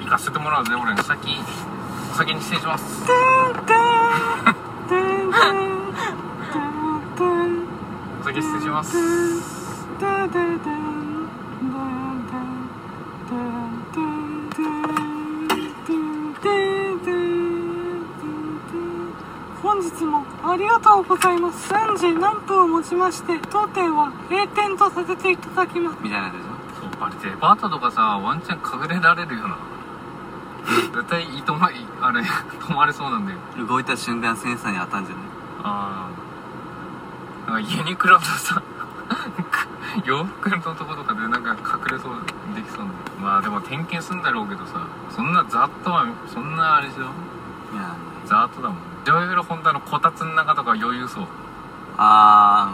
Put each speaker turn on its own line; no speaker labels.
行かせてもらうぜ俺先お先に失礼します。お先失礼します。
本日もありがとうございます。3時何分をもちまして当店は閉店とさせていただきます。
みたいなやつでしょ。
そうあれデパートとかさワンチャン隠れられるよな絶対いとまいあれ 止まれそうなんだよ。
動いた瞬間センサーに当たんじゃない？
ああなんかユニクロのさ 洋服のとことかでなんか隠れそうできそうな。まあでも点検すんだろうけどさそんなざっとはそんなあれでしょ？
いや
ざっとだもん。ジョイフルホンダのこたつの中とか余裕そう。
あ